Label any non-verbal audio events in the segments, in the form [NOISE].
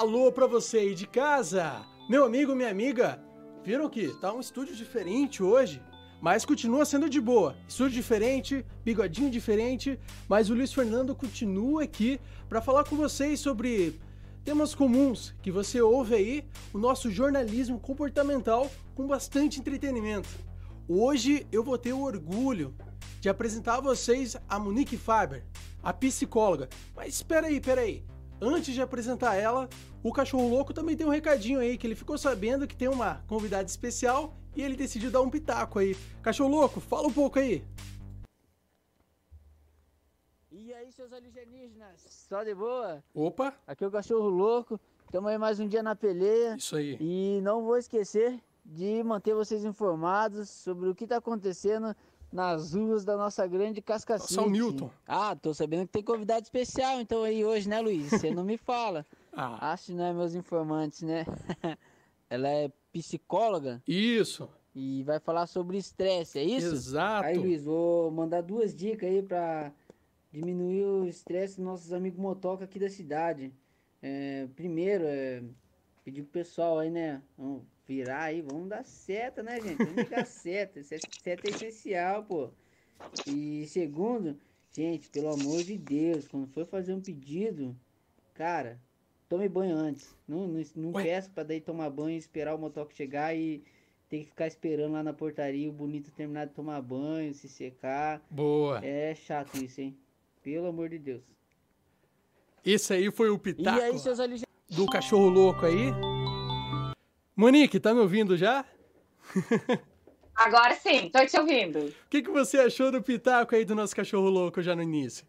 Alô pra você aí de casa! Meu amigo, minha amiga, viram que tá um estúdio diferente hoje? Mas continua sendo de boa. Estúdio diferente, bigodinho diferente, mas o Luiz Fernando continua aqui para falar com vocês sobre temas comuns que você ouve aí, o nosso jornalismo comportamental com bastante entretenimento. Hoje eu vou ter o orgulho de apresentar a vocês a Monique Faber, a psicóloga. Mas espera aí, espera aí. Antes de apresentar ela, o cachorro louco também tem um recadinho aí que ele ficou sabendo que tem uma convidada especial e ele decidiu dar um pitaco aí. Cachorro louco, fala um pouco aí. E aí, seus alienígenas? Só de boa? Opa! Aqui é o cachorro louco. Estamos aí mais um dia na peleia. Isso aí. E não vou esquecer de manter vocês informados sobre o que está acontecendo nas ruas da nossa grande Cascacete. São Milton. Ah, tô sabendo que tem convidado especial então aí hoje, né, Luiz? Você não me fala. [LAUGHS] Ah. Acho que não é meus informantes, né? [LAUGHS] Ela é psicóloga Isso. e vai falar sobre estresse, é isso? Exato. Aí, Luiz, vou mandar duas dicas aí pra diminuir o estresse dos nossos amigos motoca aqui da cidade. É, primeiro, é, pedir pro pessoal aí, né? Vamos virar aí, vamos dar seta, né, gente? Vamos ligar seta. Seta seta é essencial, pô. E segundo, gente, pelo amor de Deus, quando for fazer um pedido, cara, tome banho antes. Não, não, não Ué? peça pra daí tomar banho, esperar o motoca chegar e ter que ficar esperando lá na portaria o bonito terminar de tomar banho, se secar. Boa. É chato isso, hein? Pelo amor de Deus. Esse aí foi o E pitaco aí, do cachorro louco aí. Monique, tá me ouvindo já? [LAUGHS] Agora sim, tô te ouvindo. O que, que você achou do pitaco aí do nosso cachorro louco já no início?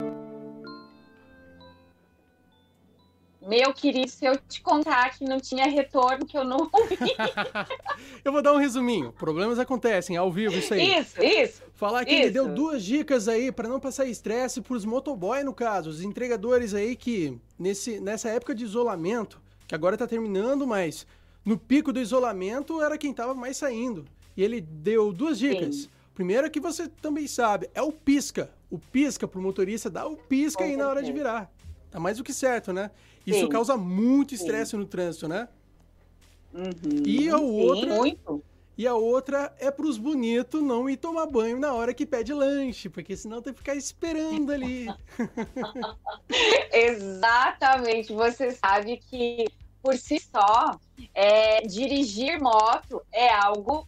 Meu querido, se eu te contar que não tinha retorno, que eu não [LAUGHS] ouvi. [LAUGHS] Eu vou dar um resuminho. Problemas acontecem, ao vivo isso aí. Isso, isso. Falar que ele Isso. deu duas dicas aí pra não passar estresse pros motoboy, no caso, os entregadores aí que nesse, nessa época de isolamento, que agora tá terminando, mas no pico do isolamento era quem tava mais saindo. E ele deu duas dicas. Sim. Primeira que você também sabe, é o pisca. O pisca pro motorista dá o pisca Com aí na hora de virar. Tá mais do que certo, né? Isso Sim. causa muito estresse no trânsito, né? Uhum. E a outra- muito. E a outra é pros bonitos não ir tomar banho na hora que pede lanche, porque senão tem que ficar esperando ali. [LAUGHS] Exatamente. Você sabe que, por si só, é, dirigir moto é algo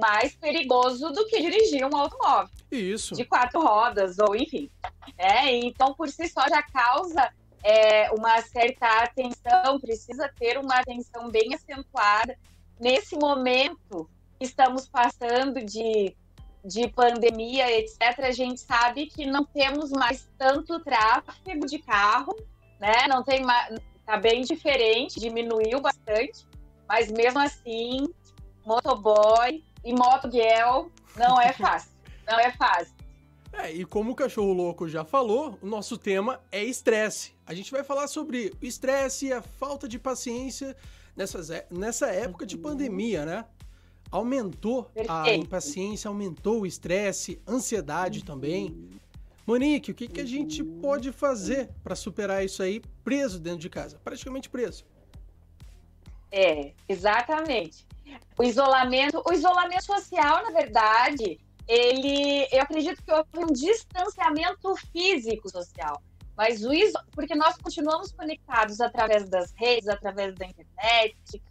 mais perigoso do que dirigir um automóvel. Isso. de quatro rodas, ou enfim. É, então, por si só, já causa é, uma certa atenção, precisa ter uma atenção bem acentuada. Nesse momento que estamos passando de, de pandemia, etc., a gente sabe que não temos mais tanto tráfego de carro, né? Não tem mais. Tá bem diferente, diminuiu bastante, mas mesmo assim, motoboy e motoguel não é [LAUGHS] fácil. Não é fácil. É, e como o cachorro louco já falou, o nosso tema é estresse. A gente vai falar sobre o estresse e a falta de paciência nessas, é- nessa época de pandemia, né? Aumentou a Perfeito. impaciência, aumentou o estresse, ansiedade também. Monique, o que, que a gente pode fazer para superar isso aí preso dentro de casa? Praticamente preso. É, exatamente. O isolamento, o isolamento social, na verdade, ele, eu acredito que houve um distanciamento físico social, mas o iso, porque nós continuamos conectados através das redes, através da internet,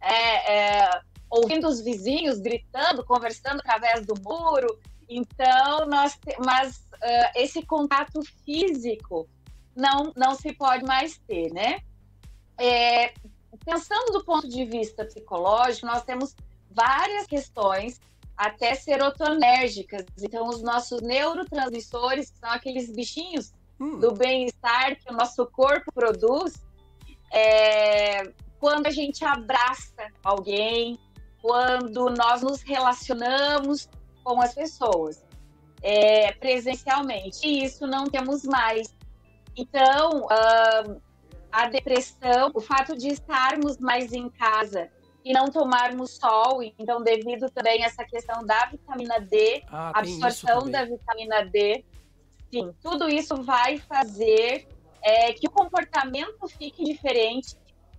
é, é, ouvindo os vizinhos gritando, conversando através do muro. Então, nós, mas ah, esse contato físico não não se pode mais ter, né? É, pensando do ponto de vista psicológico, nós temos várias questões, até serotonérgicas. Então, os nossos neurotransmissores, que são aqueles bichinhos Hum, do bem-estar que o nosso corpo produz, é, quando a gente abraça alguém, quando nós nos relacionamos com as pessoas é, presencialmente. E isso não temos mais. Então, ah, a depressão, o fato de estarmos mais em casa e não tomarmos sol, então devido também a essa questão da vitamina D, ah, absorção da vitamina D, sim, tudo isso vai fazer é, que o comportamento fique diferente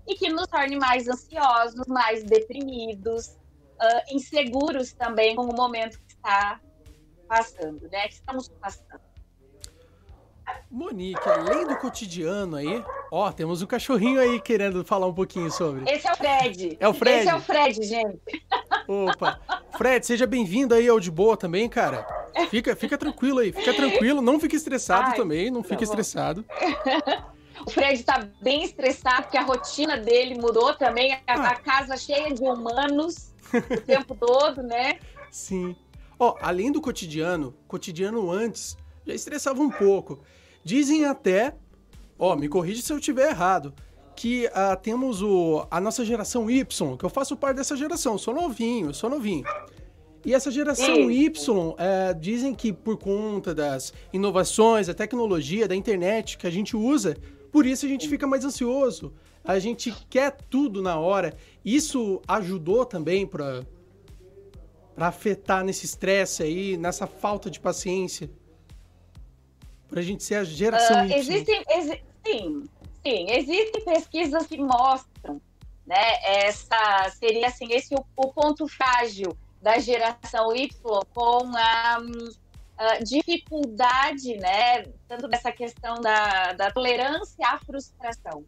e que nos torne mais ansiosos, mais deprimidos, uh, inseguros também com o momento que está passando, né? Que estamos passando. Monique, além do cotidiano aí, ó, temos um cachorrinho aí querendo falar um pouquinho sobre. Esse é o Fred. É o Fred? Esse é o Fred, gente. Opa. Fred, seja bem-vindo aí ao De Boa também, cara. Fica, fica tranquilo aí, fica tranquilo, não fique estressado Ai, também, não tá fique estressado. [LAUGHS] O Fred tá bem estressado porque a rotina dele mudou também, a, ah. a casa cheia de humanos o tempo todo, né? Sim. Ó, além do cotidiano, cotidiano antes já estressava um pouco. Dizem até, ó, me corrige se eu estiver errado, que uh, temos o, a nossa geração Y, que eu faço parte dessa geração, sou novinho, sou novinho. E essa geração. Y, é, dizem que por conta das inovações, da tecnologia, da internet que a gente usa, por isso a gente fica mais ansioso. A gente quer tudo na hora. Isso ajudou também para afetar nesse estresse aí, nessa falta de paciência para a gente ser a geração uh, Y. Existem, exi sim, sim, existem pesquisas que mostram, né? Essa seria assim esse o, o ponto frágil da geração Y com a, a, dificuldade, né? Tanto dessa questão da, da tolerância à frustração,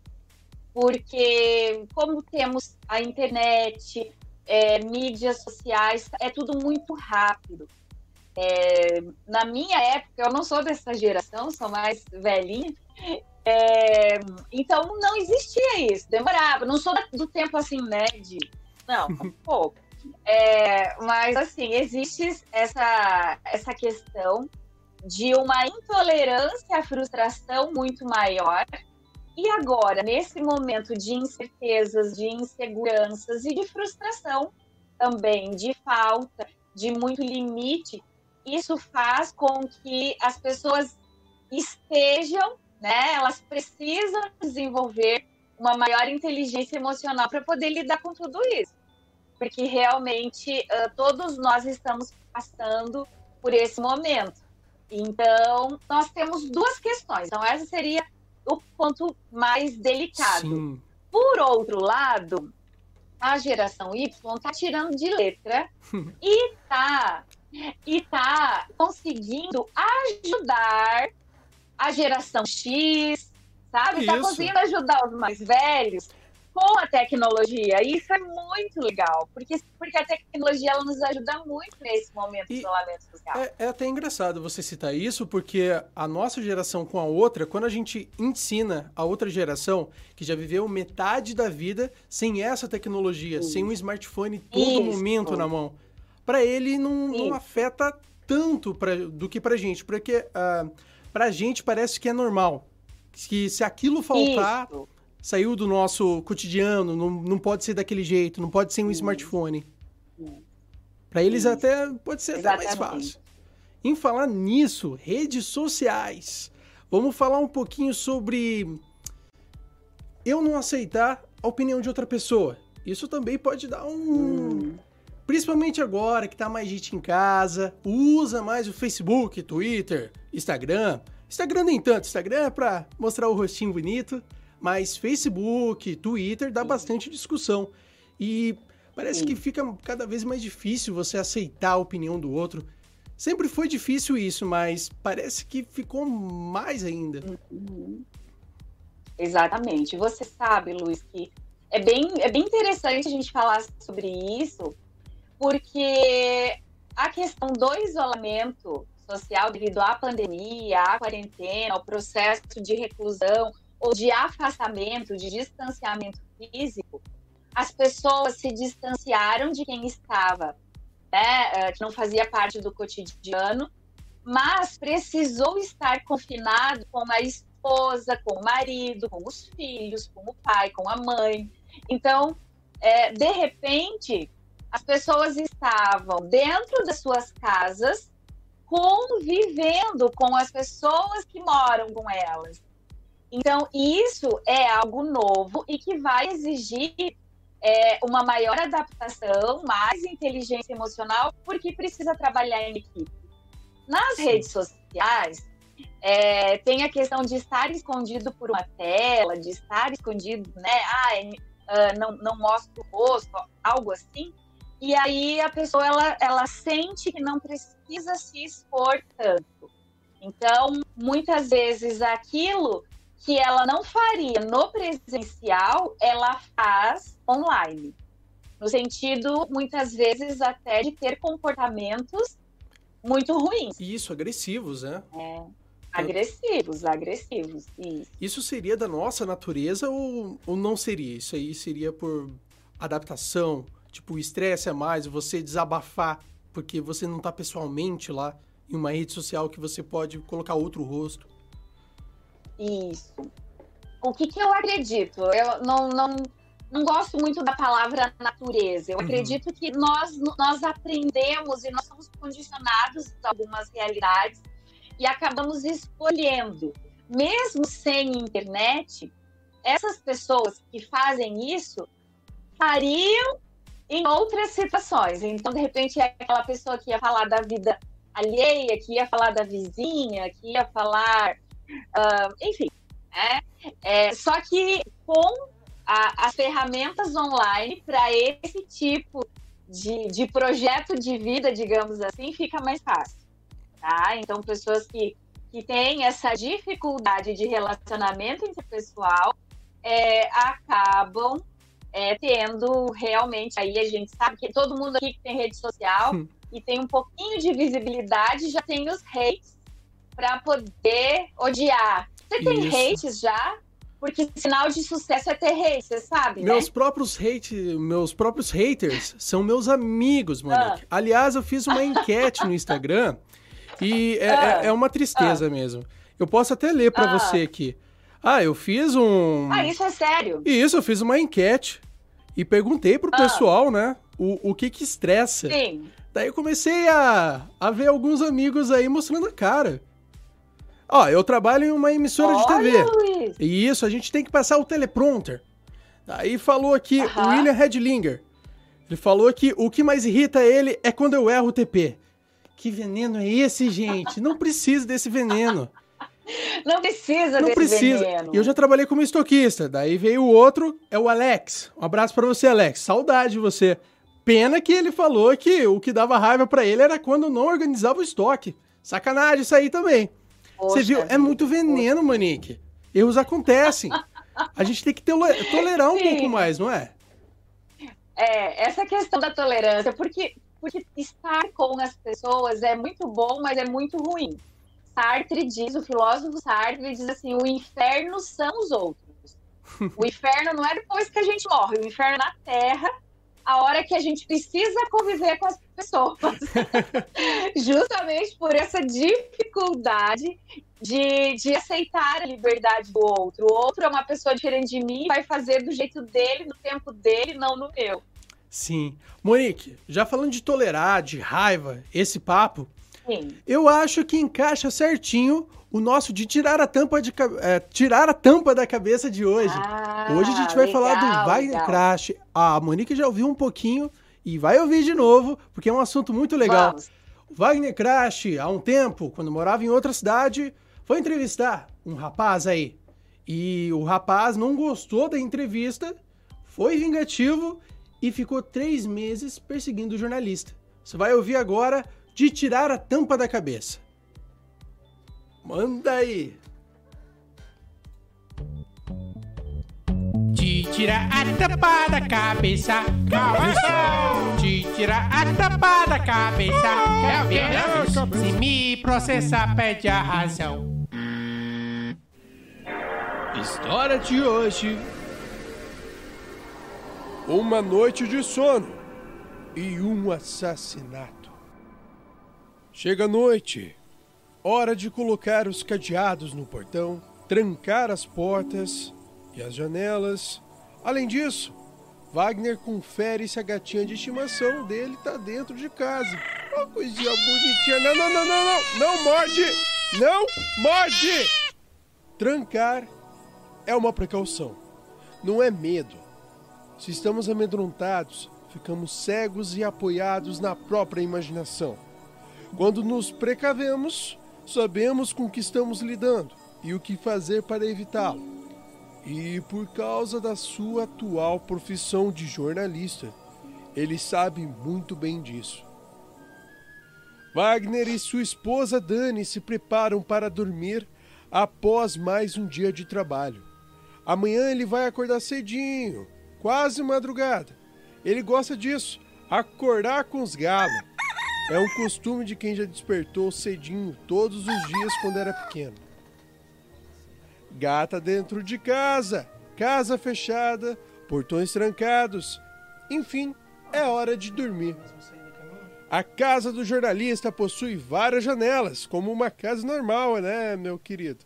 porque como temos a internet, é, mídias sociais, é tudo muito rápido. É, na minha época, eu não sou dessa geração, sou mais velhinha, é, então não existia isso, demorava. Não sou do tempo assim, né? De, não, um [LAUGHS] pouco. É, mas assim, existe essa, essa questão de uma intolerância à frustração muito maior. E agora, nesse momento de incertezas, de inseguranças e de frustração também, de falta, de muito limite, isso faz com que as pessoas estejam, né? Elas precisam desenvolver uma maior inteligência emocional para poder lidar com tudo isso. Porque realmente todos nós estamos passando por esse momento. Então, nós temos duas questões. Então, essa seria o ponto mais delicado. Sim. Por outro lado, a geração Y está tirando de letra [LAUGHS] e está e está conseguindo ajudar a geração X, sabe? Está conseguindo ajudar os mais velhos com a tecnologia. E isso é muito legal, porque, porque a tecnologia ela nos ajuda muito nesse momento e de isolamento social. É, é, até engraçado você citar isso, porque a nossa geração com a outra, quando a gente ensina a outra geração, que já viveu metade da vida sem essa tecnologia, sem um smartphone todo isso. momento na mão para ele não, não, afeta tanto pra, do que pra gente, porque uh, pra gente parece que é normal. Que se aquilo faltar, Isso. Saiu do nosso cotidiano, não, não pode ser daquele jeito, não pode ser um smartphone. Para eles até pode ser até mais fácil. Em falar nisso, redes sociais. Vamos falar um pouquinho sobre eu não aceitar a opinião de outra pessoa. Isso também pode dar um, hum. Principalmente agora que tá mais gente em casa, usa mais o Facebook, Twitter, Instagram. Instagram nem tanto, Instagram é pra mostrar o rostinho bonito, mas Facebook, Twitter dá bastante discussão. E parece que fica cada vez mais difícil você aceitar a opinião do outro. Sempre foi difícil isso, mas parece que ficou mais ainda. Uhum. Exatamente. Você sabe, Luiz, que é bem, é bem interessante a gente falar sobre isso, porque a questão do isolamento social devido à pandemia, à quarentena, ao processo de reclusão ou de afastamento, de distanciamento físico, as pessoas se distanciaram de quem estava, né, eh, que não fazia parte do cotidiano, mas precisou estar confinado com a esposa, com o marido, com os filhos, com o pai, com a mãe. Então, é, de repente, as pessoas estavam dentro das suas casas, convivendo com as pessoas que moram com elas. Então, isso é algo novo e que vai exigir é, uma maior adaptação, mais inteligência emocional, porque precisa trabalhar em equipe. Nas redes sociais, é, tem a questão de estar escondido por uma tela, de estar escondido, né? Ah, não, não mostra o rosto, algo assim. E aí a pessoa ela, ela sente que não precisa se expor tanto. Então, muitas vezes aquilo que ela não faria no presencial, ela faz online. No sentido, muitas vezes, até de ter comportamentos muito ruins. Isso, agressivos, né? É. Agressivos, agressivos. Isso. Isso seria da nossa natureza ou, ou não seria? Isso aí seria por adaptação? Tipo, o estresse é mais, você desabafar, porque você não está pessoalmente lá em uma rede social que você pode colocar outro rosto. Isso. O que, que eu acredito? Eu não, não, não gosto muito da palavra natureza. Eu uhum. acredito que nós, nós aprendemos e nós somos condicionados a algumas realidades e acabamos escolhendo. Mesmo sem internet, essas pessoas que fazem isso fariam em outras situações. Então, de repente, é aquela pessoa que ia falar da vida alheia, que ia falar da vizinha, que ia falar. Uh, enfim. É, é, só que com a, as ferramentas online para esse tipo de, de projeto de vida, digamos assim, fica mais fácil. Tá? Então, pessoas que, que têm essa dificuldade de relacionamento interpessoal é, acabam é, tendo realmente, aí a gente sabe que todo mundo aqui que tem rede social hum. e tem um pouquinho de visibilidade já tem os hates para poder odiar. Você tem Isso. hates já? Porque sinal de sucesso é ter hate, você sabe, Meus né? próprios hate, meus próprios haters são meus amigos, Monique. Ah. Aliás, eu fiz uma enquete no Instagram e é, ah. é, é uma tristeza ah. mesmo. Eu posso até ler para ah. você aqui. Ah, eu fiz um. Ah, isso é sério? Isso, eu fiz uma enquete e perguntei pro ah. pessoal, né, o, o que que estressa. Sim. Daí eu comecei a, a ver alguns amigos aí mostrando a cara. Ó, eu trabalho em uma emissora Olha, de TV. Luiz. E isso, a gente tem que passar o teleprompter. Daí falou aqui o William Redlinger. Ele falou que o que mais irrita ele é quando eu erro o TP. Que veneno é esse, gente? Não precisa desse veneno. Não precisa Não precisa. Veneno. E eu já trabalhei como estoquista. Daí veio o outro, é o Alex. Um abraço para você, Alex. Saudade de você. Pena que ele falou que o que dava raiva para ele era quando não organizava o estoque. Sacanagem isso aí também. Poxa, você viu? É muito veneno, poxa. Manique. Erros acontecem. [LAUGHS] A gente tem que tolerar um Sim. pouco mais, não é? É, essa questão da tolerância, porque, porque estar com as pessoas é muito bom, mas é muito ruim. Sartre diz, o filósofo Sartre diz assim: o inferno são os outros. [LAUGHS] O inferno não é depois que a gente morre, o inferno é na Terra, a hora que a gente precisa conviver com as pessoas. [LAUGHS] Justamente por essa dificuldade de, de aceitar a liberdade do outro. O outro é uma pessoa diferente de mim, vai fazer do jeito dele, no tempo dele, não no meu. Sim. Monique, já falando de tolerar, de raiva, esse papo, Sim. Eu acho que encaixa certinho o nosso de tirar a tampa de é, tirar a tampa da cabeça de hoje. Ah, hoje a gente vai legal, falar do Wagner Crash. A Monique já ouviu um pouquinho e vai ouvir de novo, porque é um assunto muito legal. Vamos. O Wagner Crash, há um tempo, quando morava em outra cidade, foi entrevistar um rapaz aí. E o rapaz não gostou da entrevista, foi vingativo e ficou três meses perseguindo o jornalista. Você vai ouvir agora de tirar a tampa da cabeça. Manda aí. De tirar a tampa da cabeça, cabeça. De tirar a tampa da cabeça, cabeça. Se me processar, pede a razão. História de hoje. Uma noite de sono e um assassinato. Chega a noite. Hora de colocar os cadeados no portão, trancar as portas e as janelas. Além disso, Wagner confere se a gatinha de estimação dele tá dentro de casa. Uma coisinha bonitinha. Não, não, não, não, não. Não morde! Não morde! Trancar é uma precaução. Não é medo. Se estamos amedrontados, ficamos cegos e apoiados na própria imaginação. Quando nos precavemos, sabemos com que estamos lidando e o que fazer para evitá-lo. E por causa da sua atual profissão de jornalista, ele sabe muito bem disso. Wagner e sua esposa Dani se preparam para dormir após mais um dia de trabalho. Amanhã ele vai acordar cedinho, quase madrugada. Ele gosta disso, acordar com os galos. É um costume de quem já despertou cedinho todos os dias quando era pequeno. Gata dentro de casa, casa fechada, portões trancados. Enfim, é hora de dormir. A casa do jornalista possui várias janelas, como uma casa normal, né, meu querido?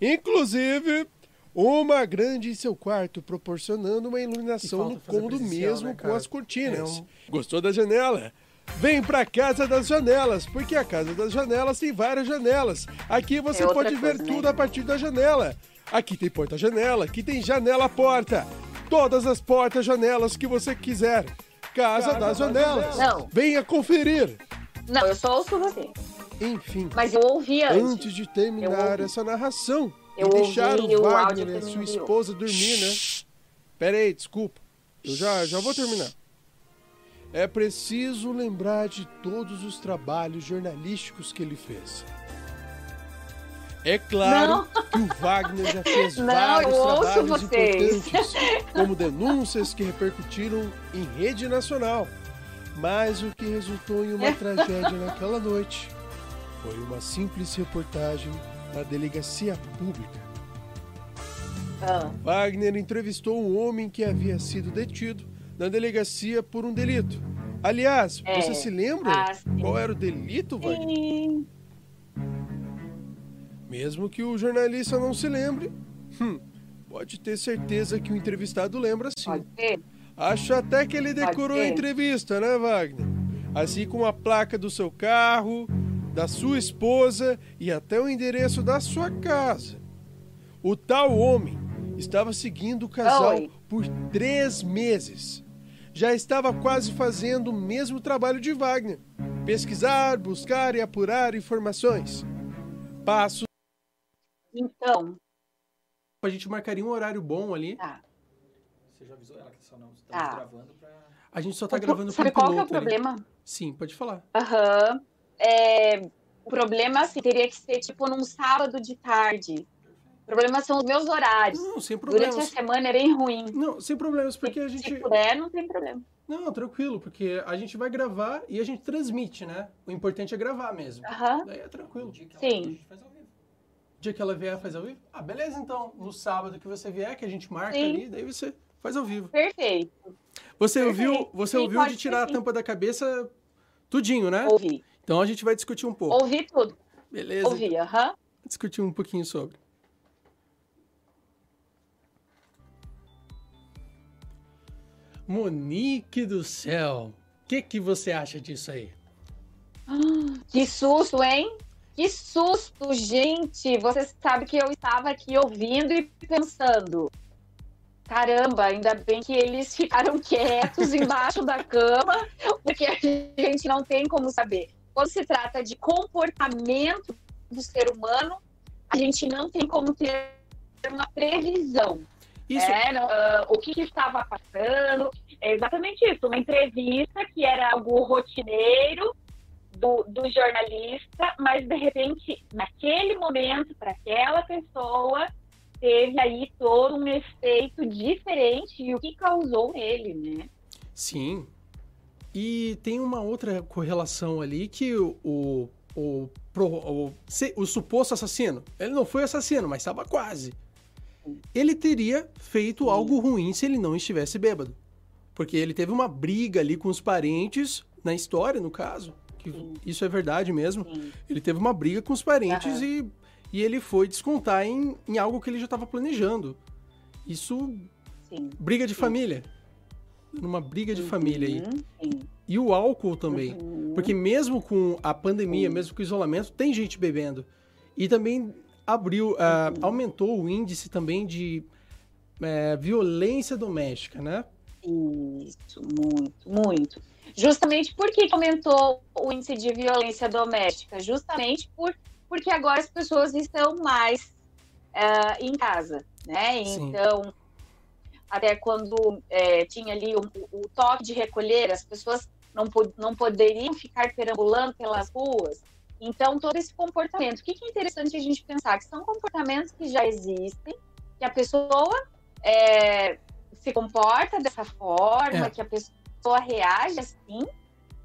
Inclusive, uma grande em seu quarto, proporcionando uma iluminação no cômodo mesmo né, com as cortinas. É um... Gostou da janela? Vem pra Casa das Janelas, porque a Casa das Janelas tem várias janelas. Aqui você é pode ver tudo né? a partir da janela. Aqui tem porta-janela, aqui tem janela-porta. Todas as portas-janelas que você quiser. Casa, Casa das Janelas. Não. Venha conferir. Não, eu só ouço você. Enfim. Mas eu ouvi antes. Antes de terminar essa narração eu e deixar o Wagner e sua esposa dormir, né? Pera aí, desculpa. Eu já, já vou terminar. É preciso lembrar de todos os trabalhos jornalísticos que ele fez. É claro não. que o Wagner já fez não, vários trabalhos vocês. importantes, como denúncias que repercutiram em rede nacional. Mas o que resultou em uma [LAUGHS] tragédia naquela noite foi uma simples reportagem na delegacia pública. Ah. Wagner entrevistou um homem que havia sido detido na delegacia por um delito. Aliás, é. você se lembra ah, qual era o delito, Wagner? Sim. Mesmo que o jornalista não se lembre, hum, pode ter certeza que o entrevistado lembra sim. Pode ter. Acho até que ele decorou a entrevista, né, Wagner? Assim como a placa do seu carro, da sua esposa e até o endereço da sua casa. O tal homem estava seguindo o casal Oi. por três meses. Já estava quase fazendo o mesmo trabalho de Wagner: pesquisar, buscar e apurar informações. Passos. Então. A gente marcaria um horário bom ali. Tá. Você já avisou ela que só não estamos tá. gravando pra. A gente só tá gravando Sabe qual que é o problema? Ali. Sim, pode falar. Aham. Uhum. É, o problema, assim, teria que ser, tipo, num sábado de tarde. O problema são os meus horários. Não, sem problemas. Durante a semana é bem ruim. Não, sem problemas, porque a gente... Se puder, não tem problema. Não, tranquilo, porque a gente vai gravar e a gente transmite, né? O importante é gravar mesmo. Aham. Uhum. Daí é tranquilo. Sim. O dia que ela vier, faz ao vivo? Ah, beleza, então. No sábado que você vier, que a gente marca sim. ali, daí você faz ao vivo. Perfeito. Você Perfeito. ouviu, você sim, ouviu de tirar a tampa da cabeça tudinho, né? Ouvi. Então a gente vai discutir um pouco. Ouvi tudo. Beleza. Ouvi, aham. Uhum. Discutir um pouquinho sobre. Monique do céu, o que, que você acha disso aí? Que susto, hein? Que susto, gente! Você sabe que eu estava aqui ouvindo e pensando. Caramba, ainda bem que eles [LAUGHS] ficaram quietos embaixo da cama, porque a gente não tem como saber quando se trata de comportamento do ser humano, a gente não tem como ter uma previsão. Isso... É, uh, o que, que, estava passando, é exatamente isso, uma entrevista que era algo rotineiro do, do jornalista, mas de repente, naquele momento, para aquela pessoa, teve aí todo um efeito diferente e o que causou nele, né? Sim, e tem uma outra correlação ali que o, o, o, o, o suposto assassino, ele não foi assassino, mas estava quase. Ele teria feito Sim. algo ruim se ele não estivesse bêbado. Porque ele teve uma briga ali com os parentes, na história, no caso. Que isso é verdade mesmo. Sim. Ele teve uma briga com os parentes uhum. e, e ele foi descontar em, em algo que ele já estava planejando. Isso. Sim. Briga de família numa briga de uhum, família aí. Sim. E o álcool também. Uhum. Porque mesmo com a pandemia, sim. mesmo com o isolamento, tem gente bebendo. E também abriu, uh, aumentou o índice também de uh, violência doméstica, né? Isso, muito, muito. Justamente por que aumentou o índice de violência doméstica? Justamente por, porque agora as pessoas estão mais uh, em casa. né? Então, até quando é, tinha ali o, o, toque de recolher, as pessoas não, não poderiam ficar perambulando pelas ruas. Então, todo esse comportamento. O que, é interessante a gente pensar? Que são comportamentos que já existem, que a pessoa é, se comporta dessa forma, é. que a pessoa reage assim,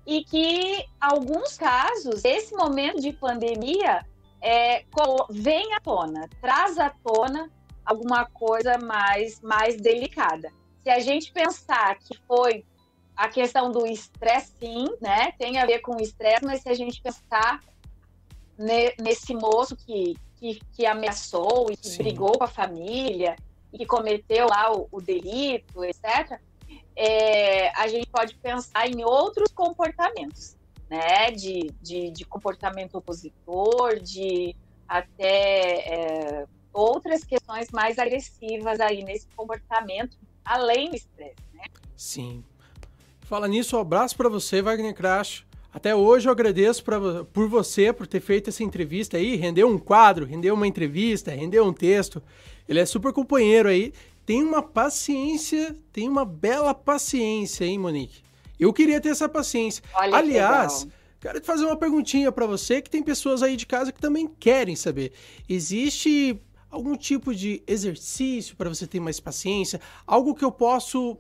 e que, alguns casos, esse momento de pandemia é, vem à tona, traz à tona alguma coisa mais, mais delicada. Se a gente pensar que foi a questão do estresse, sim, né? Tem a ver com o estresse, mas se a gente pensar ne, nesse moço que, que, que, ameaçou e que sim. brigou com a família que cometeu lá o, o delito, etc., é, a gente pode pensar em outros comportamentos, né? De, de, de comportamento opositor, de até é, outras questões mais agressivas aí nesse comportamento, além do estresse, né? Sim. Fala nisso, um abraço para você, Wagner Crash. Até hoje eu agradeço pra, por você, por ter feito essa entrevista aí, rendeu um quadro, rendeu uma entrevista, rendeu um texto. Ele é super companheiro aí. Tem uma paciência, tem uma bela paciência, hein, Monique? Eu queria ter essa paciência. Olha Aliás, que quero te fazer uma perguntinha para você que tem pessoas aí de casa que também querem saber. Existe algum tipo de exercício para você ter mais paciência? Algo que eu posso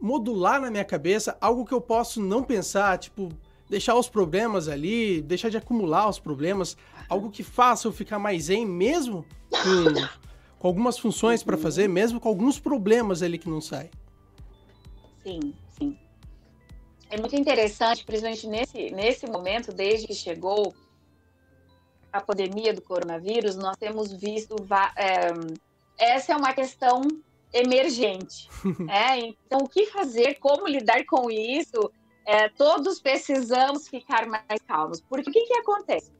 modular na minha cabeça, algo que eu posso não pensar, tipo, deixar os problemas ali, deixar de acumular os problemas, algo que faça eu ficar mais zen mesmo com, [LAUGHS] com algumas funções para fazer, mesmo com alguns problemas ali que não saem. Sim, sim. É muito interessante, principalmente nesse, nesse momento, desde que chegou a pandemia do coronavírus, nós temos visto. É, essa é uma questão emergente. [LAUGHS] é? Então, o que fazer, como lidar com isso? É, todos precisamos ficar mais calmos. Porque o que, que acontece?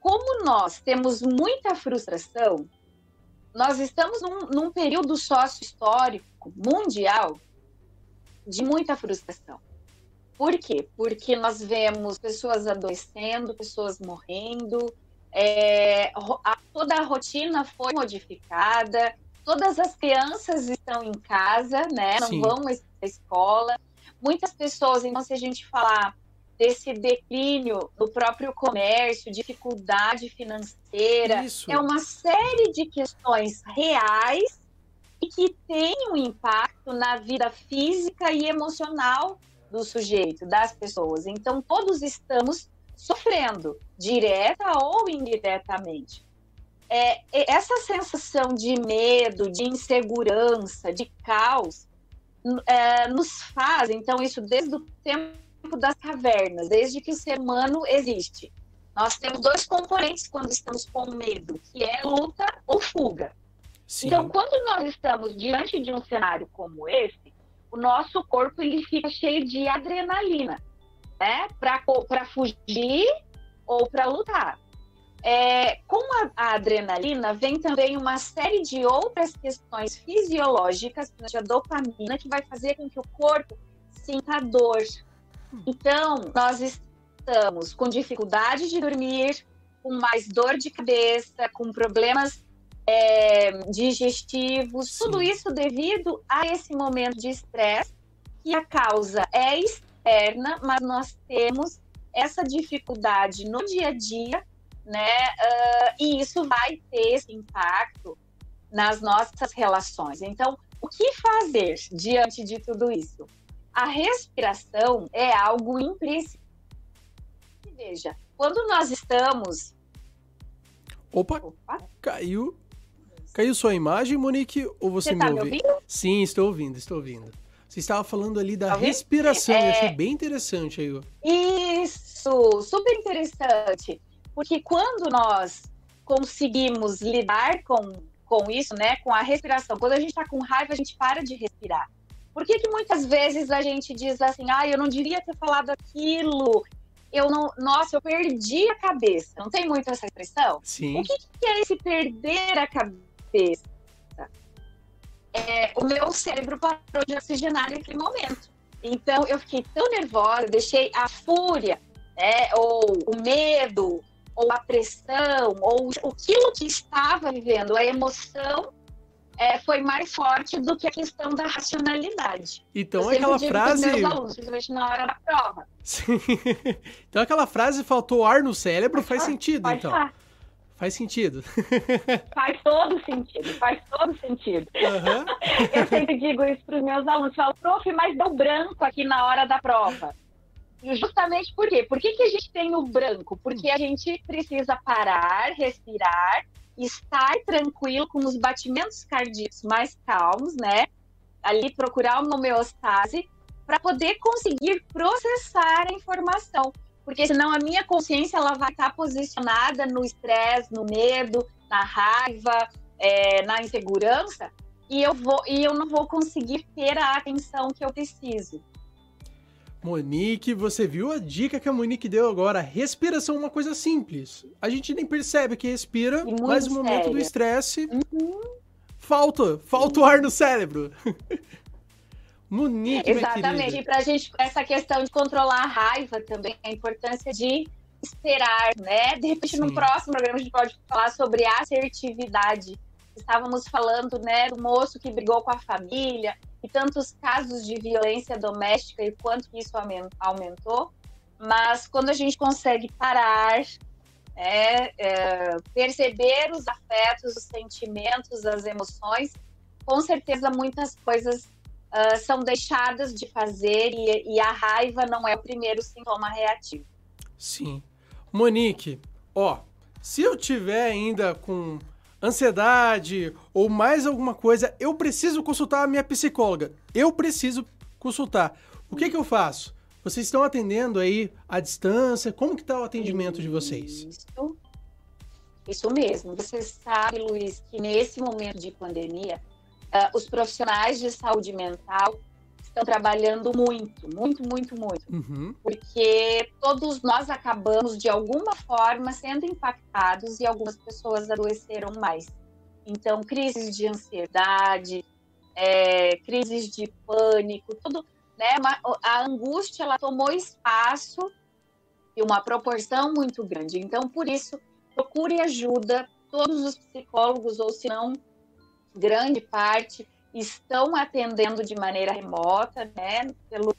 Como nós temos muita frustração, nós estamos num, num período sócio-histórico mundial de muita frustração. Por quê? Porque nós vemos pessoas adoecendo, pessoas morrendo, é, a, toda a rotina foi modificada, todas as crianças estão em casa, né? Não Sim. vão a escola. Muitas pessoas, então, se a gente falar desse declínio do próprio comércio, dificuldade financeira, Isso. é uma série de questões reais e que tem um impacto na vida física e emocional do sujeito, das pessoas. Então, todos estamos sofrendo, direta ou indiretamente. É, essa sensação de medo, de insegurança, de caos, é, nos faz, então, isso desde o tempo das cavernas, desde que o ser humano existe. Nós temos dois componentes quando estamos com medo, que é luta ou fuga. Sim. Então, quando nós estamos diante de um cenário como esse, o nosso corpo ele fica cheio de adrenalina né? Para fugir ou para lutar. É, com a, a, adrenalina vem também uma série de outras questões fisiológicas, a dopamina, que vai fazer com que o corpo sinta dor. Então, nós estamos com dificuldade de dormir, com mais dor de cabeça, com problemas é, digestivos, Sim. tudo isso devido a esse momento de estresse, que a causa é externa, mas nós temos essa dificuldade no dia a dia, né? Uh, e isso vai ter esse impacto nas nossas relações. Então, o que fazer diante de tudo isso? A respiração é algo imprescindível. Veja, quando nós estamos. Opa, Opa. caiu. Caiu sua imagem, Monique, ou você, você me tá ouve? Me ouvindo? Sim, estou ouvindo, estou ouvindo. Você estava falando ali da Talvez, respiração, é... eu achei bem interessante aí. Isso, super interessante. Porque quando nós conseguimos lidar com, com isso, né, com a respiração, quando a gente está com raiva, a gente para de respirar. Por que, que muitas vezes a gente diz assim, ah, eu não devia ter falado aquilo, eu não, nossa, eu perdi a cabeça. Não tem muito essa expressão? Sim. O que, que é esse perder a cabeça? é, o meu cérebro parou de oxigenar naquele momento. Então eu fiquei tão nervosa, deixei a fúria, né, ou o medo, ou a pressão, ou aquilo que estava vivendo, a emoção, é, foi mais forte do que a questão da racionalidade. Então aquela frase. Meus alunos, principalmente na hora da prova. Sim. [LAUGHS] então aquela frase faltou ar no cérebro faz sentido, então. Falar. Faz sentido. [LAUGHS] Faz todo sentido, faz todo sentido. Uhum. [LAUGHS] Eu sempre digo isso para os meus alunos, falo, prof, mas deu branco aqui na hora da prova. Justamente por quê? Por que, que a gente tem o branco? Porque a gente precisa parar, respirar, estar tranquilo com os batimentos cardíacos mais calmos, né? Ali procurar uma homeostase para poder conseguir processar a informação porque senão a minha consciência ela vai estar posicionada no estresse, no medo, na raiva, é, na insegurança, e eu vou e eu não vou conseguir ter a atenção que eu preciso. Monique, você viu a dica que a Monique deu agora? Respiração é uma coisa simples. A gente nem percebe que respira, mas no momento do estresse uhum. falta, falta o ar no cérebro. [LAUGHS] Monique, Exatamente. E para a gente, essa questão de controlar a raiva também, a importância de esperar, né? De repente, Sim. no próximo programa, a gente pode falar sobre assertividade. Estávamos falando, né, do moço que brigou com a família e tantos casos de violência doméstica e quanto que isso aumentou. Mas quando a gente consegue parar, é, é, perceber os afetos, os sentimentos, as emoções, com certeza muitas coisas uh, são deixadas de fazer e, e a raiva não é o primeiro sintoma reativo. Sim. Monique, ó, se eu tiver ainda com ansiedade ou mais alguma coisa, eu preciso consultar a minha psicóloga. Eu preciso consultar. O que que eu faço? Vocês estão atendendo aí à distância? Como que está o atendimento de vocês? Isso, isso mesmo. Você sabe, Luiz, que nesse momento de pandemia, uh, os profissionais de saúde mental estão trabalhando muito, muito, muito, muito. Uhum. Porque todos nós acabamos, de alguma forma, sendo impactados e algumas pessoas adoeceram mais. Então, crises de ansiedade, é, crises de pânico, tudo, né? A angústia, ela tomou espaço e uma proporção muito grande. Então, por isso, procure ajuda. Todos os psicólogos, ou se não, grande parte estão atendendo de maneira remota, né, pelo,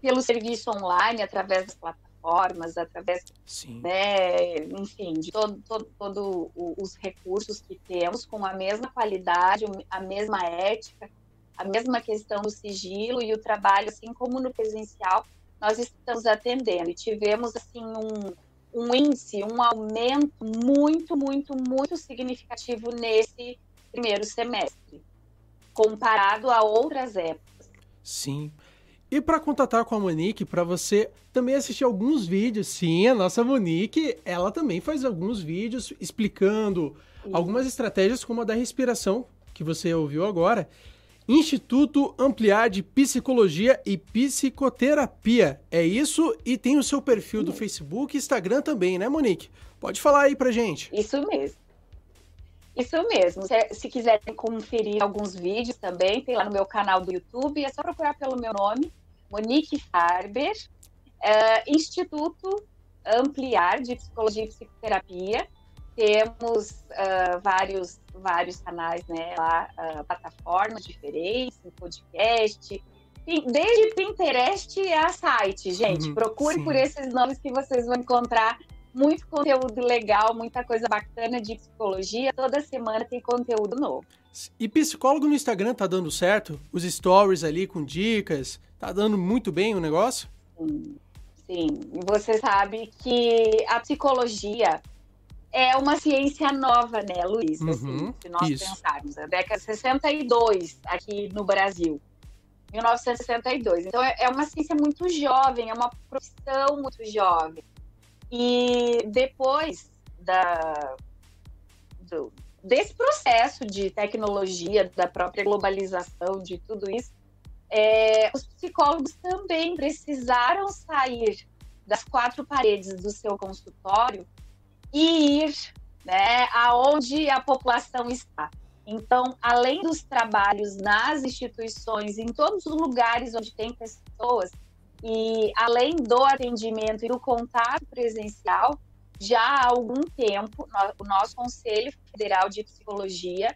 pelo serviço online, através das plataformas, através, Sim. né, enfim, de todo, todo, todo os recursos que temos, com a mesma qualidade, a mesma ética, a mesma questão do sigilo e o trabalho, assim como no presencial, nós estamos atendendo. E tivemos, assim, um, um índice, um aumento muito, muito, muito significativo nesse primeiro semestre, comparado a outras épocas. Sim. E para contatar com a Monique, para você também assistir alguns vídeos, sim, a nossa Monique, ela também faz alguns vídeos explicando sim. algumas estratégias como a da respiração, que você ouviu agora. Instituto Ampliar de Psicologia e Psicoterapia. É isso? E tem o seu perfil do Facebook e Instagram também, né, Monique? Pode falar aí pra gente. Isso mesmo. Isso mesmo. Se, se, quiserem conferir alguns vídeos também, tem lá no meu canal do YouTube, é só procurar pelo meu nome, Monique Farber, é, Instituto Ampliar de Psicologia e Psicoterapia. Temos uh, vários, vários canais, né, lá, uh, plataformas diferentes, podcast, desde Pinterest a site, gente. Uhum, Procure sim. por esses nomes que vocês vão encontrar muito conteúdo legal, muita coisa bacana de psicologia. Toda semana tem conteúdo novo. E psicólogo no Instagram tá dando certo? Os stories ali com dicas, tá dando muito bem o negócio? Sim, sim. Você sabe que a psicologia é uma ciência nova, né, Luiz? Assim, uhum, assim, se nós isso. pensarmos, a década de 62 aqui no Brasil. 1962. Então é, é uma ciência muito jovem, é uma profissão muito jovem. E depois da, do, desse processo de tecnologia, da própria globalização, de tudo isso, é, os psicólogos também precisaram sair das quatro paredes do seu consultório e ir né, aonde a população está. Então, além dos trabalhos nas instituições, em todos os lugares onde tem pessoas, e além do atendimento e do contato presencial, já há algum tempo, o nosso Conselho Federal de Psicologia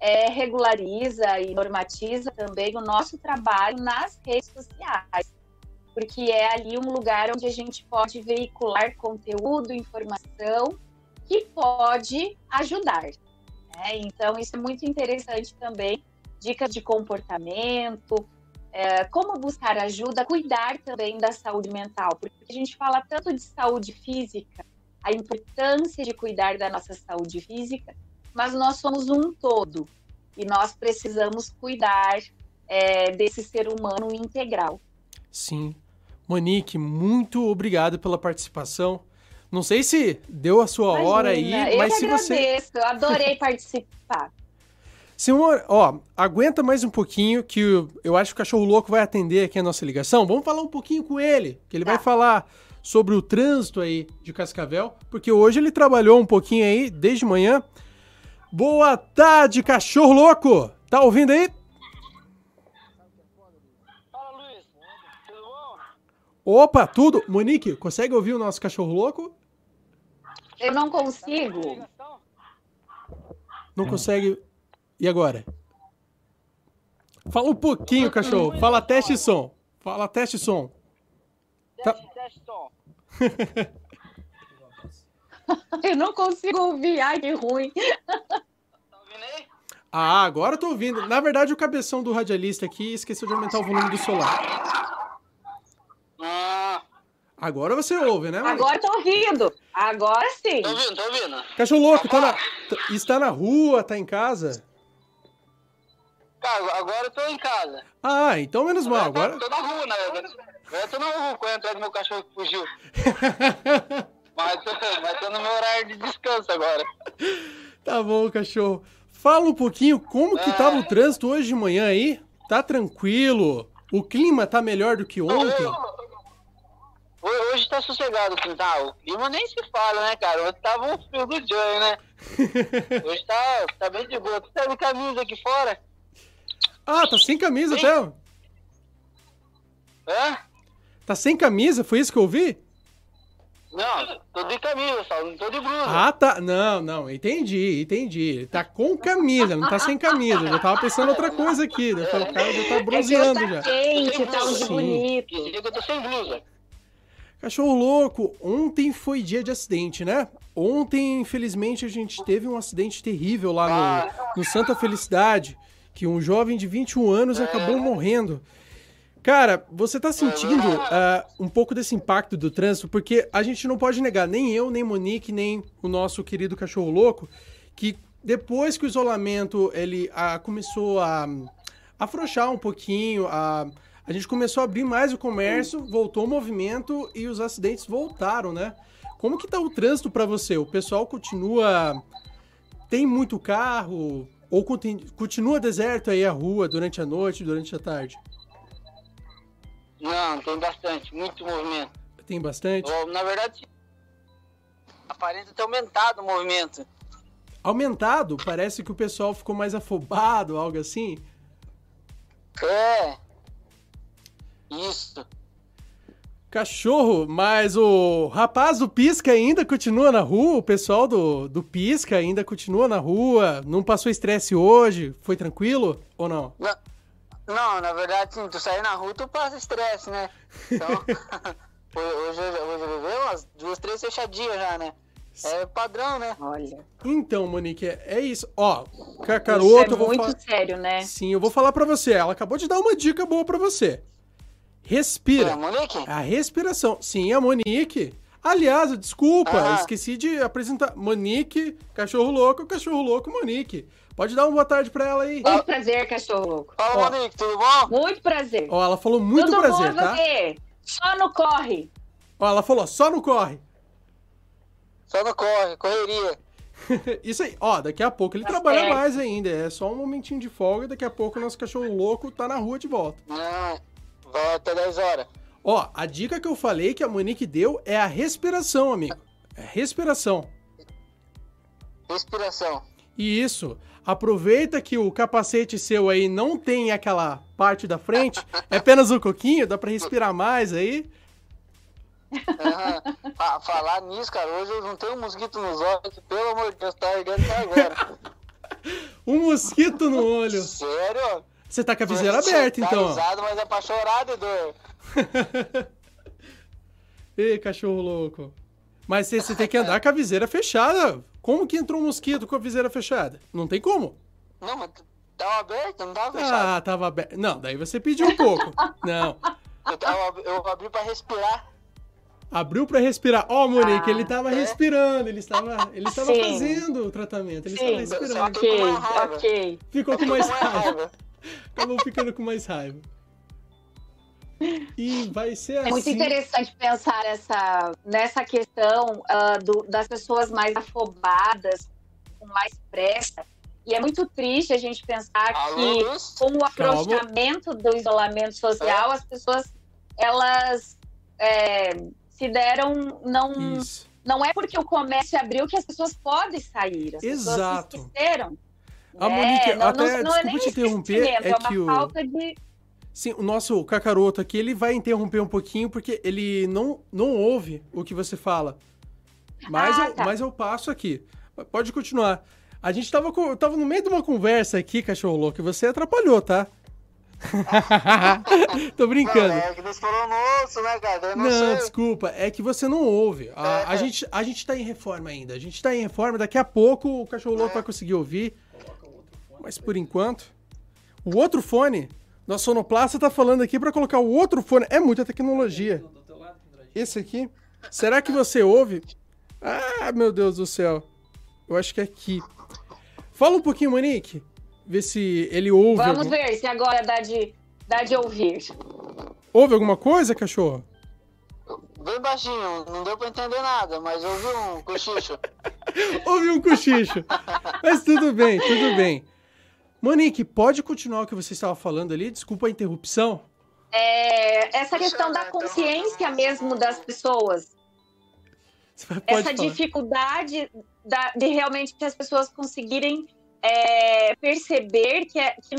é, regulariza e normatiza também o nosso trabalho nas redes sociais, porque é ali um lugar onde a gente pode veicular conteúdo, informação que pode ajudar. Né? Então, isso é muito interessante também. Dicas de comportamento, é, como buscar ajuda, cuidar também da saúde mental, porque a gente fala tanto de saúde física, a importância de cuidar da nossa saúde física, mas nós somos um todo e nós precisamos cuidar é, desse ser humano integral. Sim. Monique, muito obrigado pela participação. Não sei se deu a sua Imagina, hora aí, mas se agradeço, você. Eu adorei [LAUGHS] participar. Senhor, ó, aguenta mais um pouquinho que eu, eu acho que o cachorro louco vai atender aqui a nossa ligação. Vamos falar um pouquinho com ele, que ele tá. vai falar sobre o trânsito aí de Cascavel, porque hoje ele trabalhou um pouquinho aí desde manhã. Boa tarde, cachorro louco! Tá ouvindo aí? Fala, Luiz. Tudo bom? Opa, tudo. Monique, consegue ouvir o nosso cachorro louco? Eu não consigo. Não consegue. E agora? Fala um pouquinho, cachorro. Fala teste som. Fala teste som. Teste, tá... teste som. [LAUGHS] Eu não consigo ouvir. Ai, que ruim. Tá ouvindo aí? Ah, agora eu tô ouvindo. Na verdade, o cabeção do radialista aqui esqueceu de aumentar o volume do celular. Ah. Agora você ouve, né? Mãe? Agora tô ouvindo. Agora sim. Tô ouvindo, tô ouvindo. Cachorro louco, tá na... está na rua, tá em casa? Cara, agora eu tô em casa. Ah, então menos mal. Agora... Tô na rua, verdade. Agora eu tô na rua correndo atrás do meu cachorro que fugiu. [LAUGHS] mas, tô, mas tô no meu horário de descanso agora. Tá bom, cachorro. Fala um pouquinho como que tava o é. trânsito hoje de manhã aí? Tá tranquilo? O clima tá melhor do que ontem? Hoje tá sossegado o quintal. O clima nem se fala, né, cara? Hoje tava um frio do Joy, né? [LAUGHS] Hoje tá, tá bem de boa. Tu tá de camisa aqui fora? Ah, tá sem camisa Sim. até. Hã? Tá sem camisa? Foi isso que eu ouvi? Não, tô de camisa só, não tô de blusa. Ah, tá. Não, não, entendi, entendi. Tá com camisa, não tá sem camisa. Eu já tava pensando outra coisa aqui. Né? O cara já tá bronzeando é já. Quente, tá um bonito. Que eu tô sem blusa. Cachorro louco, ontem foi dia de acidente, né? Ontem, infelizmente, a gente teve um acidente terrível lá no, ah. no Santa Felicidade, que um jovem de 21 anos acabou morrendo. Cara, você tá sentindo uh, um pouco desse impacto do trânsito? Porque a gente não pode negar, nem eu, nem Monique, nem o nosso querido cachorro louco, que depois que o isolamento ele uh, começou a afrouxar um pouquinho, a, a gente começou a abrir mais o comércio, voltou o movimento e os acidentes voltaram, né? Como que tá o trânsito para você? O pessoal continua tem muito carro ou continua deserto aí a rua durante a noite, durante a tarde? Não, tem bastante, muito movimento. Tem bastante? Na verdade, aparenta ter aumentado o movimento. Aumentado? Parece que o pessoal ficou mais afobado, algo assim? É. Isso. Cachorro, mas o rapaz do Pisca ainda continua na rua? O pessoal do, do Pisca ainda continua na rua? Não passou estresse hoje? Foi tranquilo ou não? Não. Não, na verdade, sim, tu sair na rua, tu passa estresse, né? Então, [LAUGHS] [LAUGHS] hoje, hoje, hoje eu vi umas duas, três fechadinhas já, né? É padrão, né? Olha. Então, Monique, é, é isso. Ó, Cacaroto, é eu vou muito sério, né? Sim, eu vou falar para você. Ela acabou de dar uma dica boa para você. Respira. É a Monique? A respiração. Sim, a Monique. Aliás, desculpa, ah. esqueci de apresentar. Monique, cachorro louco, cachorro louco, Monique. Pode dar uma boa tarde pra ela aí. Muito prazer, cachorro louco. Fala, Monique, tudo bom? Muito prazer. Ó, ela falou muito tudo prazer, bom, tá? Você? Só no corre. Ó, ela falou, só no corre. Só no corre, correria. [LAUGHS] Isso aí, ó, daqui a pouco ele tá trabalha certo. mais ainda. É só um momentinho de folga, daqui a pouco o nosso cachorro louco tá na rua de volta. Não, volta 10 horas. Ó, a dica que eu falei que a Monique deu é a respiração, amigo. É respiração. Respiração. Isso. Aproveita que o capacete seu aí não tem aquela parte da frente, [LAUGHS] é apenas um coquinho, dá para respirar mais aí. Uhum. falar nisso, cara, hoje eu não tenho um mosquito nos olhos, pelo amor de Deus, tá ardendo até agora. [LAUGHS] um mosquito no olho. Sério? Você tá com a viseira aberta, tá então. Usado, mas é pra chorar de dor. [LAUGHS] Ei, cachorro louco. Mas você, você tem que andar com a viseira fechada. Como que entrou um mosquito com a viseira fechada? Não tem como. Não, mas tava aberto, não tava fechado. Ah, tava aberto. Não, daí você pediu um pouco. [LAUGHS] Não. Eu, tava, eu abri pra respirar. Abriu pra respirar. Ó, oh, Monique, Ah, ele tava é? respirando, ele estava, ele estava fazendo o tratamento, ele Sim, estava respirando. ok, com raiva. ok. Ficou com mais raiva. Acabou ficando com mais raiva. E vai ser assim. É muito interessante pensar essa, nessa questão ah, do- das pessoas mais afobadas, com mais pressa. E é muito triste a gente pensar Alô, que, com o afrouxamento do isolamento social, as pessoas, elas é, se deram, não, Isso. não é porque o comércio abriu que as pessoas podem sair. As Exato. pessoas se esqueceram. A né? Monique, não, até, não, não é desculpa nem te interromper, é é uma que o- falta de... Sim, o nosso cacaroto aqui, ele vai interromper um pouquinho porque ele não, não ouve o que você fala. Mas, Ah, eu, tá. mas eu passo aqui. Pode continuar. A gente tava, tava no meio de uma conversa aqui, cachorro louco, e você atrapalhou, tá? [LAUGHS] Tô brincando. Não, é que moço, né, cara? Eu não, Não, sei. desculpa, é que você não ouve. A, a É. gente, a gente tá em reforma ainda. A gente tá em reforma, daqui a pouco o cachorro louco É. vai conseguir ouvir. Mas por enquanto. O outro fone, nosso sonoplasta tá falando aqui pra colocar o outro fone. É muita tecnologia. Esse aqui. Será que você ouve? Ah, meu Deus do céu. Eu acho que é aqui. Fala um pouquinho, Monique. Vê se ele ouve. Vamos algum- ver se agora dá de, dá de ouvir. Ouve alguma coisa, cachorro? Bem baixinho, não deu pra entender nada, mas ouvi um cochicho. [LAUGHS] Ouvi um cochicho. Mas tudo bem, tudo bem. Monique, pode continuar o que você estava falando ali? Desculpa a interrupção. É, essa questão da consciência mesmo das pessoas, essa dificuldade da- de realmente as pessoas conseguirem é, perceber que, é- que,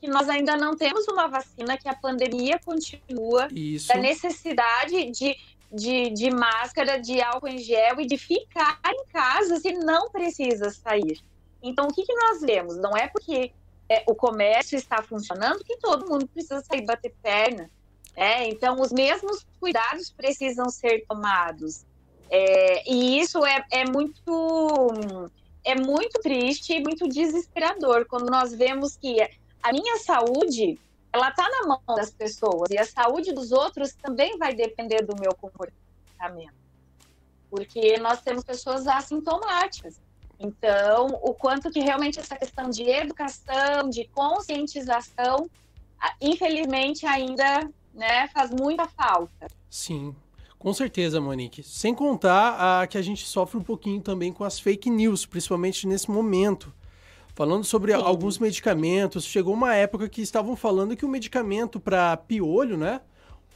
que nós ainda não temos uma vacina, que a pandemia continua, Isso. da necessidade de, de, de máscara, de álcool em gel e de ficar em casa se não precisa sair. Então, o que, que nós vemos? Não é porque é, o comércio está funcionando que todo mundo precisa sair bater perna. né? Então, os mesmos cuidados precisam ser tomados. É, e isso é, é muito é muito triste e muito desesperador quando nós vemos que a minha saúde ela está na mão das pessoas e a saúde dos outros também vai depender do meu comportamento, porque nós temos pessoas assintomáticas. Então, o quanto que realmente essa questão de educação, de conscientização, infelizmente ainda né, faz muita falta. Sim, com certeza, Monique. Sem contar a, que a gente sofre um pouquinho também com as fake news, principalmente nesse momento. Falando sobre Sim. alguns medicamentos, chegou uma época que estavam falando que o medicamento para piolho, né?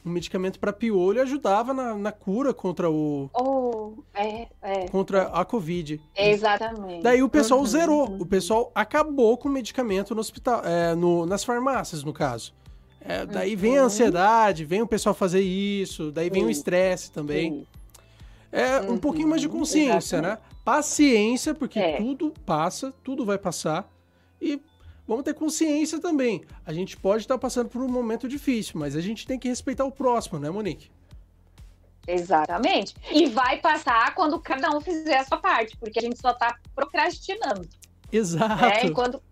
Um medicamento para piolho ajudava na, na cura contra, o, Oh, é, é, contra a Covid. exatamente. Daí o pessoal Uhum, zerou. uhum. O pessoal acabou com o medicamento no hospital, é, no- nas farmácias, no caso. É, daí vem a Uhum. ansiedade, vem o pessoal fazer isso, daí vem o Sim. estresse também. É um Uhum, pouquinho mais de consciência, né? Paciência, porque É. tudo passa, tudo vai passar. E vamos ter consciência também. A gente pode estar passando por um momento difícil, mas a gente tem que respeitar o próximo, né, Monique? Exatamente. E vai passar quando cada um fizer a sua parte, porque a gente só está procrastinando. Exato. Né? Enquanto,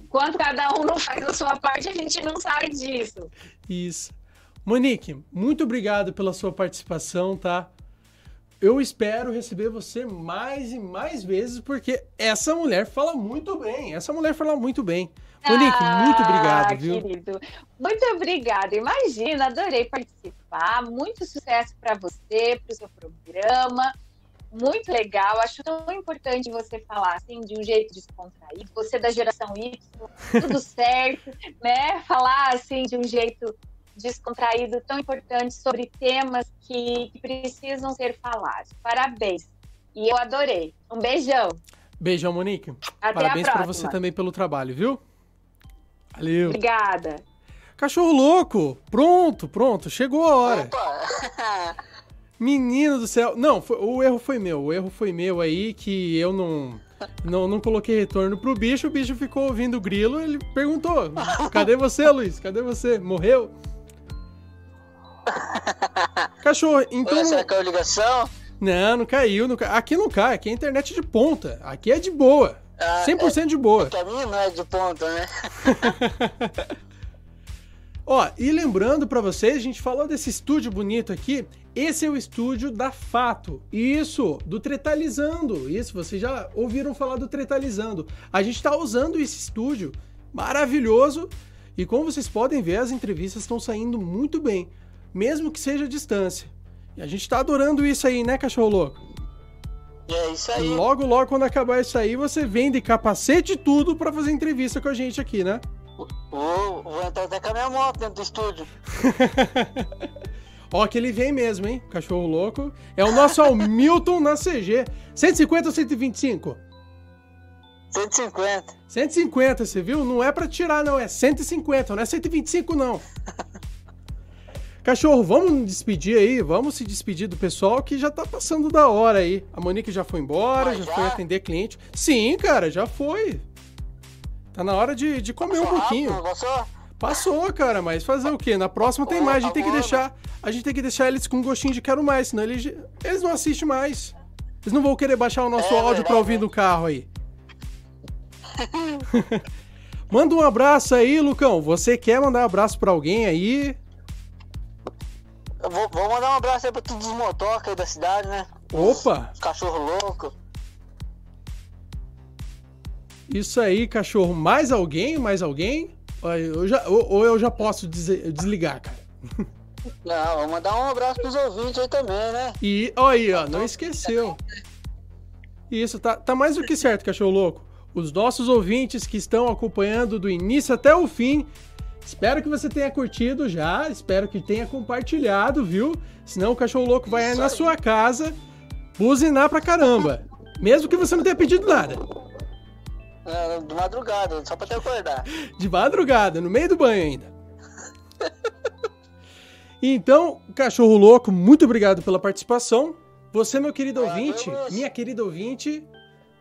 enquanto cada um não faz a sua parte, a gente não sai disso. Isso. Monique, muito obrigado pela sua participação, tá? Eu espero receber você mais e mais vezes, porque essa mulher fala muito bem. Essa mulher fala muito bem. Monique, muito obrigado, Ah, viu? Querido. Muito obrigada. Imagina, adorei participar. Muito sucesso para você, para o seu programa. Muito legal. Acho tão importante você falar assim, de um jeito descontraído. Você da geração Y, tudo [LAUGHS] certo, né? Falar assim de um jeito descontraído, tão importante sobre temas que, que precisam ser falados. Parabéns. E eu adorei. Um beijão. Beijão, Monique. Até Parabéns a pra próxima. você também pelo trabalho, viu? Valeu. Obrigada. Cachorro louco! Pronto, pronto, chegou a hora. Opa! [LAUGHS] Menino do céu. Não, foi- o erro foi meu. O erro foi meu aí que eu não. não, não coloquei retorno pro bicho, o bicho ficou ouvindo o grilo, ele perguntou: Cadê você, Luiz? Cadê você? Morreu? Cachorro, então. Ué, será que é ligação? Não, não caiu. Não ca... Aqui não cai, aqui é internet de ponta. Aqui é de boa. Ah, 100% é... de boa. Pra mim não é de ponta, né? [LAUGHS] Ó, e lembrando para vocês, a gente falou desse estúdio bonito aqui. Esse é o estúdio da Fato. Isso, do Tretalizando. Isso, vocês já ouviram falar do Tretalizando. A gente está usando esse estúdio maravilhoso. E como vocês podem ver, as entrevistas estão saindo muito bem, mesmo que seja à distância. E a gente está adorando isso aí, né, cachorro louco? É isso aí. Logo, logo, quando acabar isso aí, você vem de capacete e tudo para fazer entrevista com a gente aqui, né? Vou, vou entrar até com a minha moto dentro do estúdio. [LAUGHS] Ó, que ele vem mesmo, hein? Cachorro louco. É o nosso Hamilton na CG. 150 ou 125? 150. 150, você viu? Não é para tirar, não. É 150, não é 125, não. [LAUGHS] Cachorro, vamos despedir aí, vamos se despedir do pessoal que já tá passando da hora aí. A Monique já foi embora, já, já, foi atender cliente. Sim, cara, já foi. Tá na hora de, de comer Passou um pouquinho. Rápido, passou? Passou, cara, mas fazer o quê? Na próxima tem mais. A gente tem que deixar. A gente tem que deixar eles com um gostinho de quero mais, senão eles, eles não assistem mais. Eles não vão querer baixar o nosso é, áudio verdade, pra ouvir no carro aí. [LAUGHS] Manda um abraço aí, Lucão. Você quer mandar um abraço pra alguém aí? Vou, vou, mandar um abraço aí pra todos os motocas aí da cidade, né? Opa! Os cachorro louco. Isso aí, cachorro. Mais alguém? Mais alguém? Eu já, ou, ou eu já posso desligar, cara? [LAUGHS] Não, vou mandar um abraço pros ouvintes aí também, né? E ó, aí, ó, não esqueceu. Isso, tá, tá mais do que certo, cachorro louco. Os nossos ouvintes que estão acompanhando do início até o fim, espero que você tenha curtido já, espero que tenha compartilhado, viu? Senão o cachorro louco vai aí na sua casa buzinar pra caramba. Mesmo que você não tenha pedido nada. É, de madrugada, só pra te acordar. [LAUGHS] De madrugada, no meio do banho ainda. [LAUGHS] então, cachorro louco, muito obrigado pela participação. Você, meu querido ah, ouvinte, minha querida ouvinte,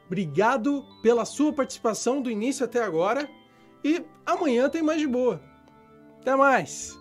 obrigado pela sua participação do início até agora. E amanhã tem mais de boa. Até mais!